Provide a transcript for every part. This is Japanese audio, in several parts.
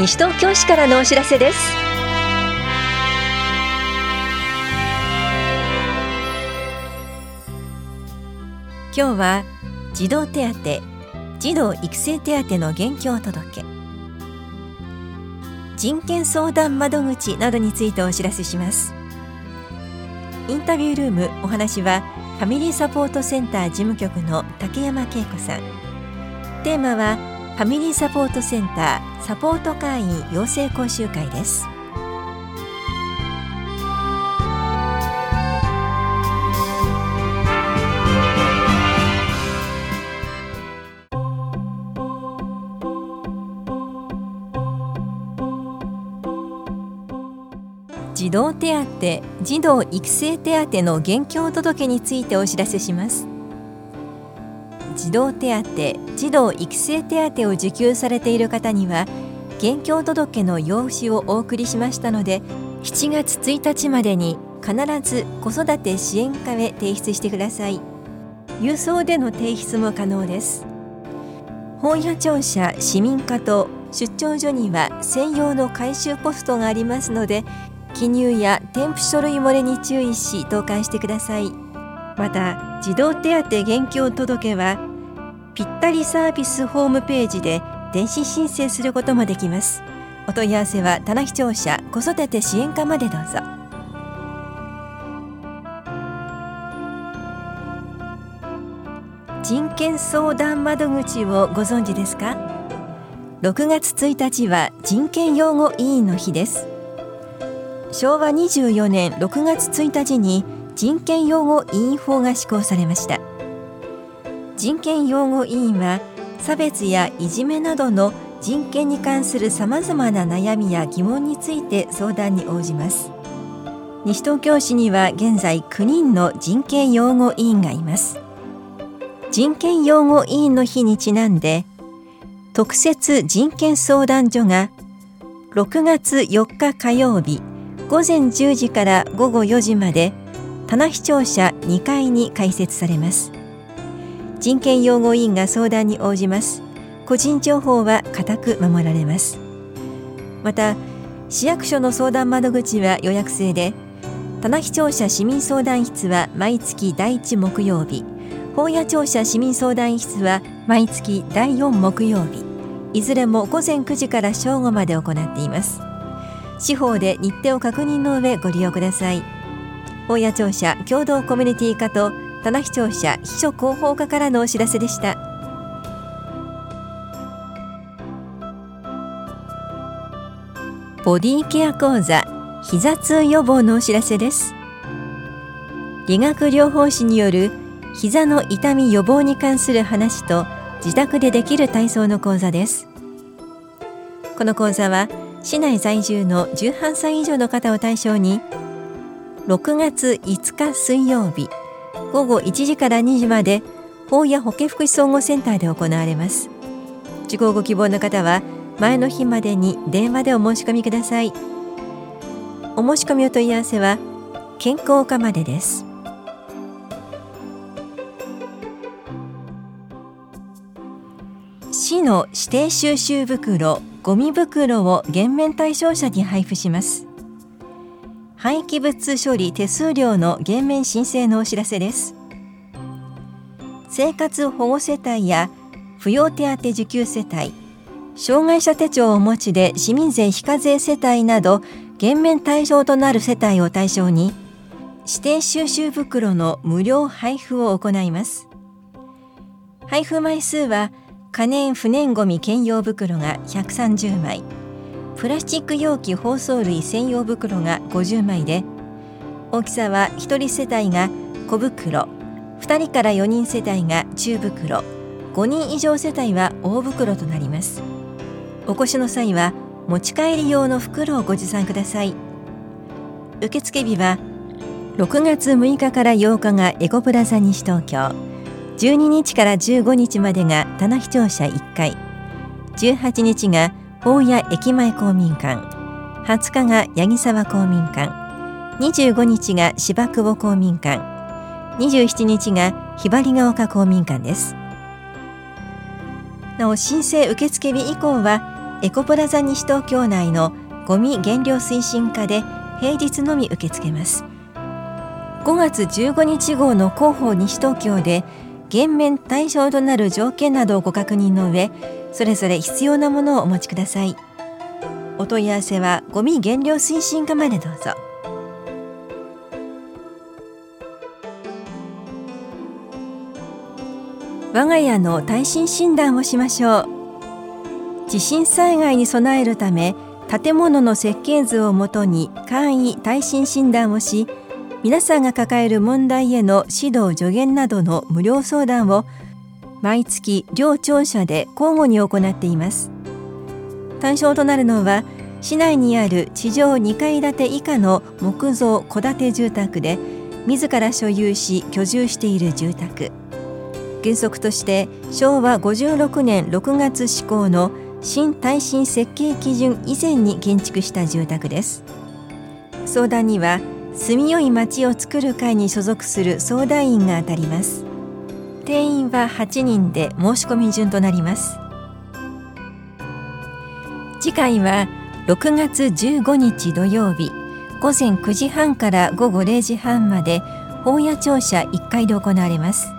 西東京市からのお知らせです。今日は児童手当児童育成手当の現況届人権相談窓口などについてお知らせします。インタビュールームお話はファミリーサポートセンター事務局の竹山恵子さん。テーマはファミリーサポートセンターサポート会員養成講習会です。児童手当児童育成手当の現況届についてお知らせします。児童手当児童育成手当を受給されている方には現況届の用紙をお送りしましたので7月1日までに必ず子育て支援課へ提出してください。郵送での提出も可能です。本屋庁舎市民課と出張所には専用の回収ポストがありますので記入や添付書類漏れに注意し投函してください。また児童手当現況届はぴったりサービスホームページで電子申請することもできます。お問い合わせは棚視聴者子育て支援課までどうぞ。人権相談窓口をご存知ですか？6月1日は人権擁護委員の日です。昭和24年6月1日に人権擁護委員法が施行されました。人権擁護委員は差別やいじめなどの人権に関するさまざまな悩みや疑問について相談に応じます。西東京市には現在9人の人権擁護委員がいます。人権擁護委員の日にちなんで特設人権相談所が6月4日火曜日午前10時から午後4時まで棚視聴者2階に開設されます。人権擁護委員が相談に応じます。個人情報は固く守られます。また市役所の相談窓口は予約制で棚視聴者市民相談室は毎月第1木曜日本屋庁舎市民相談室は毎月第4木曜日いずれも午前9時から正午まで行っています。司法で日程を確認の上ご利用ください。本屋庁舎共同コミュニティ課と棚視聴者秘書広報課からのお知らせでした。ボディケア講座膝痛予防のお知らせです。理学療法士による膝の痛み予防に関する話と自宅でできる体操の講座です。この講座は市内在住の18歳以上の方を対象に6月5日水曜日午後1時から2時まで法や保健福祉総合センターで行われます。受講ご希望の方は前の日までに電話でお申し込みください。お申し込みお問い合わせは健康課までです。市の指定収集袋ゴミ袋を減免対象者に配布します。廃棄物処理手数料の減免申請のお知らせです。生活保護世帯や扶養手当受給世帯障害者手帳をお持ちで市民税非課税世帯など減免対象となる世帯を対象に指定収集袋の無料配布を行います。配布枚数は可燃不燃ごみ兼用袋が130枚。プラスチック容器包装類専用袋が50枚で大きさは1人世帯が小袋2人から4人世帯が中袋5人以上世帯は大袋となります。お越しの際は持ち帰り用の袋をご持参ください。受付日は6月6日から8日がエコプラザ西東京12日から15日までが棚視聴者1回18日が大谷駅前公民館。20日が八木沢公民館。25日が芝久保公民館。27日がひばりが丘公民館です。なお申請受付日以降はエコプラザ西東京内のゴミ減量推進課で平日のみ受け付けます。5月15日号の広報西東京で減免対象となる条件などをご確認の上それぞれ必要なものをお持ちください。お問い合わせはゴミ減量推進課までどうぞ。我が家の耐震診断をしましょう。地震災害に備えるため建物の設計図をもとに簡易耐震診断をし皆さんが抱える問題への指導助言などの無料相談を毎月両庁舎で交互に行っています。対象となるのは市内にある地上2階建て以下の木造戸建て住宅で自ら所有し居住している住宅。原則として昭和56年6月施行の新耐震設計基準以前に建築した住宅です。相談には住みよい町を作る会に所属する相談員が当たります。定員は8人で申し込み順となります。次回は6月15日土曜日午前9時半から午後0時半まで本屋庁舎1階で行われます。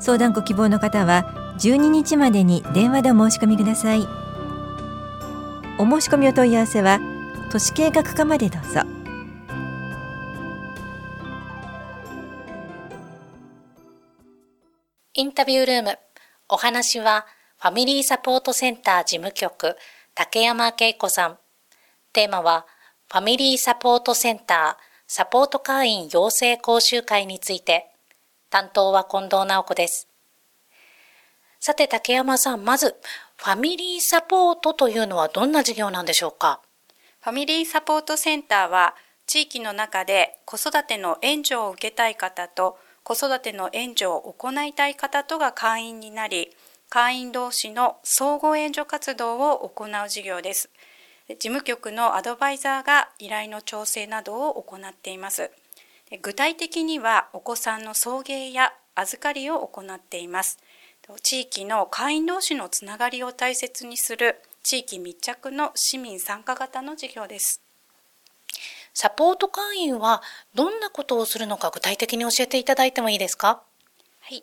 相談ご希望の方は12日までに電話でお申し込みください。お申し込みお問い合わせは都市計画課までどうぞ。インタビュールーム。お話は、ファミリーサポートセンター事務局、竹山恵子さん。テーマは、ファミリーサポートセンター、サポート会員養成講習会について、担当は近藤直子です。さて、竹山さん、まず、ファミリーサポートというのはどんな事業なんでしょうか？ファミリーサポートセンターは、地域の中で子育ての援助を受けたい方と子育ての援助を行いたい方とが会員になり、会員同士の相互援助活動を行う事業です。事務局のアドバイザーが依頼の調整などを行っています。具体的にはお子さんの送迎や預かりを行っています。地域の会員同士のつながりを大切にする地域密着の市民参加型の事業です。サポート会員はどんなことをするのか具体的に教えていただいてもいいですか？はい。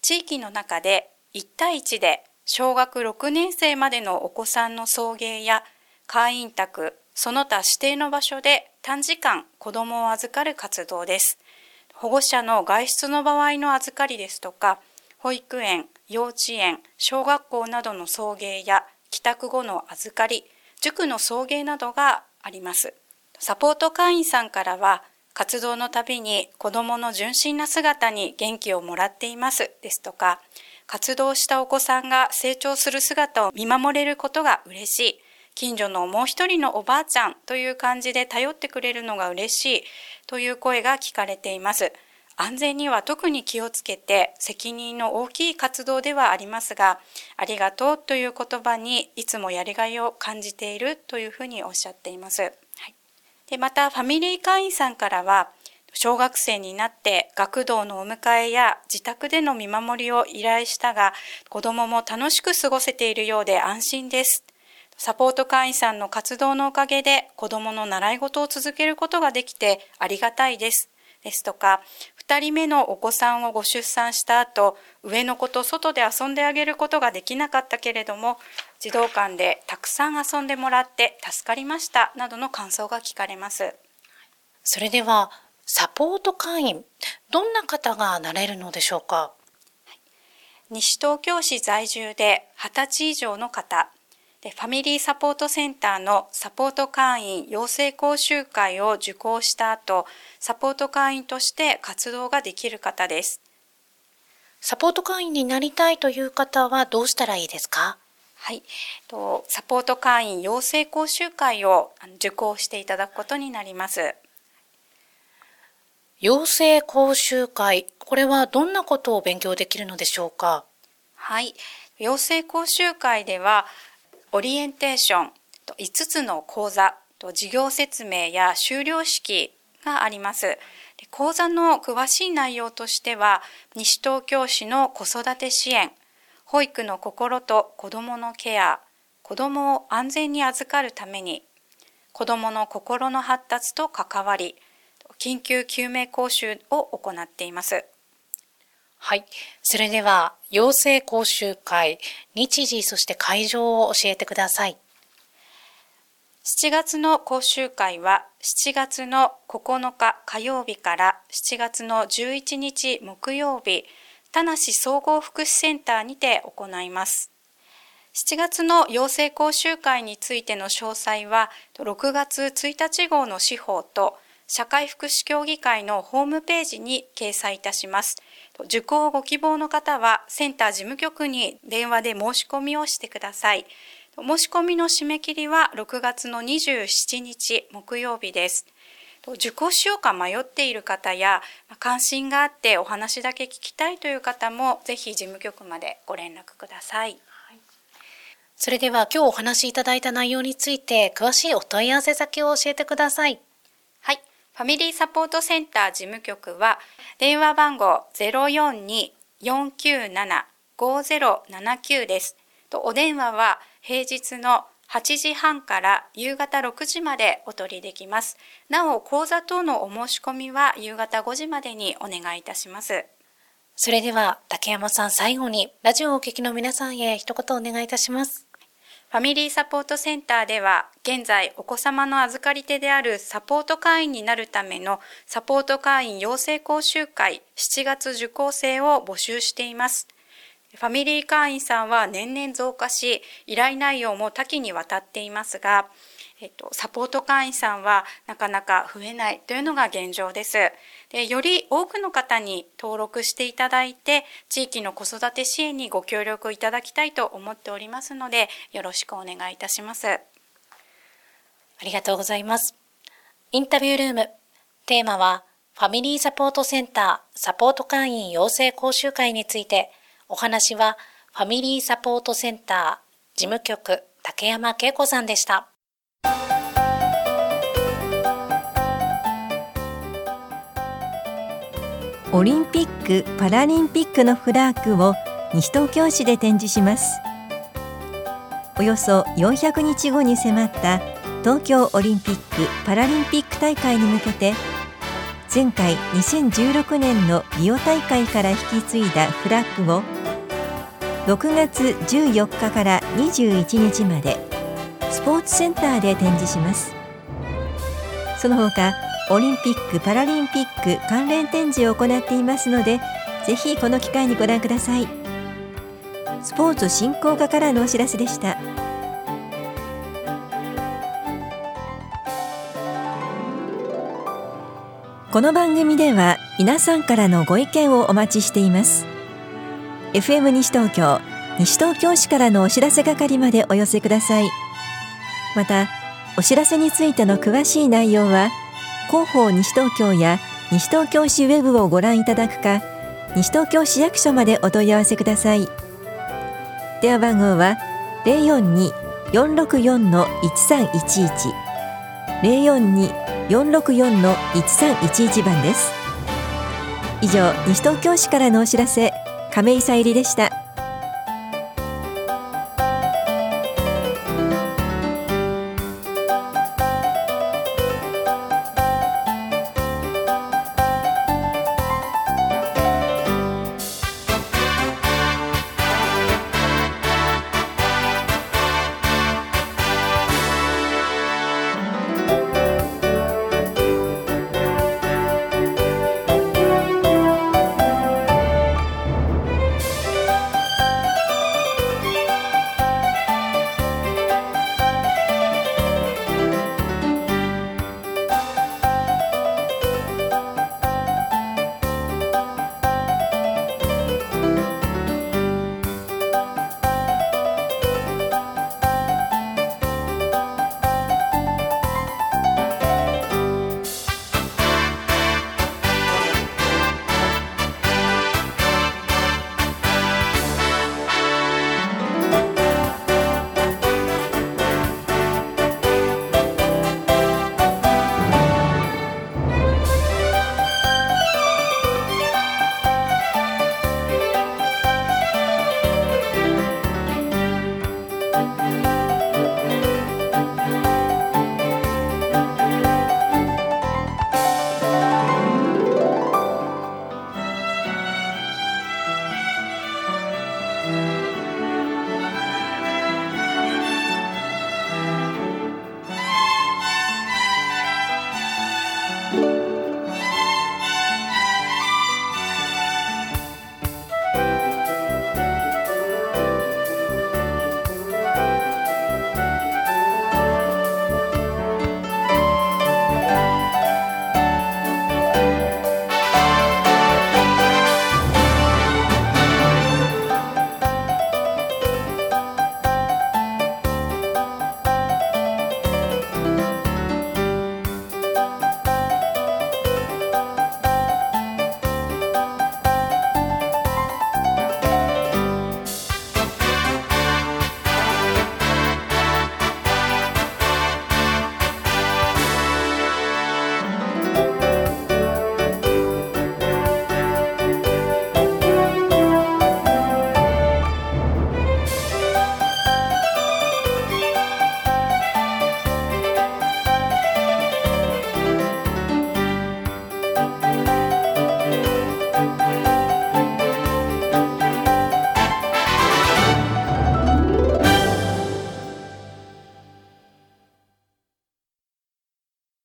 地域の中で1対1で小学6年生までのお子さんの送迎や会員宅、その他指定の場所で短時間子供を預かる活動です。保護者の外出の場合の預かりですとか、保育園、幼稚園、小学校などの送迎や帰宅後の預かり、塾の送迎などがあります。サポート会員さんからは、活動のたびに子供の純真な姿に元気をもらっていますですとか、活動したお子さんが成長する姿を見守れることが嬉しい。近所のもう一人のおばあちゃんという感じで頼ってくれるのが嬉しいという声が聞かれています。安全には特に気をつけて責任の大きい活動ではありますが、ありがとうという言葉にいつもやりがいを感じているというふうにおっしゃっています。でまたファミリー会員さんからは小学生になって学童のお迎えや自宅での見守りを依頼したが子供もも楽しく過ごせているようで安心です。サポート会員さんの活動のおかげで子供の習い事を続けることができてありがたいです。ですとか、2人目のお子さんをご出産した後、上の子と外で遊んであげることができなかったけれども、児童館でたくさん遊んでもらって助かりましたなどの感想が聞かれます。それでは、サポート会員、どんな方がなれるのでしょうか？西東京市在住で20歳以上の方、でファミリーサポートセンターのサポート会員養成講習会を受講した後、サポート会員として活動ができる方です。サポート会員になりたいという方はどうしたらいいですか？はい、とサポート会員養成講習会を受講していただくことになります。養成講習会、これはどんなことを勉強できるのでしょうか？はい、養成講習会ではオリエンテーション、5つの講座、事業説明や修了式があります。講座の詳しい内容としては、西東京市の子育て支援、保育の心と子どものケア、子どもを安全に預かるために子どもの心の発達と関わり緊急救命講習を行っています。はい。それでは、養成講習会、日時、そして会場を教えてください。7月の講習会は7月の9日火曜日から7月の11日木曜日、田梨総合福祉センターにて行います。7月の養成講習会についての詳細は6月1日号の司法と社会福祉協議会のホームページに掲載いたします。受講をご希望の方はセンター事務局に電話で申し込みをしてください。申し込みの締め切りは6月の27日木曜日です。受講しようか迷っている方や関心があってお話だけ聞きたいという方もぜひ事務局までご連絡ください。それでは今日お話しいただいた内容について詳しいお問い合わせ先を教えてください。ファミリーサポートセンター事務局は電話番号042-497-5079です。とお電話は平日の8時半から夕方6時までお取りできます。なお、講座等のお申し込みは夕方5時までにお願いいたします。それでは、竹山さん最後に、ラジオをお聞きの皆さんへ一言お願いいたします。ファミリーサポートセンターでは現在お子様の預かり手であるサポート会員になるためのサポート会員養成講習会7月受講生を募集しています。ファミリー会員さんは年々増加し依頼内容も多岐にわたっていますがえっと、サポート会員さんはなかなか増えないというのが現状です。でより多くの方に登録していただいて、地域の子育て支援にご協力いただきたいと思っておりますので、よろしくお願いいたします。ありがとうございます。インタビュールーム。テーマは、ファミリーサポートセンターサポート会員養成講習会について、お話は、ファミリーサポートセンター事務局竹山恵子さんでした。オリンピック・パラリンピックのフラッグを西東京市で展示しますおよそ400日後に迫った東京オリンピック・パラリンピック大会に向けて前回2016年のリオ大会から引き継いだフラッグを6月14日から21日までスポーツセンターで展示します。その他オリンピック・パラリンピック関連展示を行っていますのでぜひこの機会にご覧ください。スポーツ振興課からのお知らせでした。この番組では皆さんからのご意見をお待ちしています。FM 西東京西東京市からのお知らせ係までお寄せください。またお知らせについての詳しい内容は広報西東京や西東京市ウェブをご覧いただくか西東京市役所までお問い合わせください。電話番号は042-464-1311 042-464-1311番です。以上西東京市からのお知らせ。亀井さゆりでした。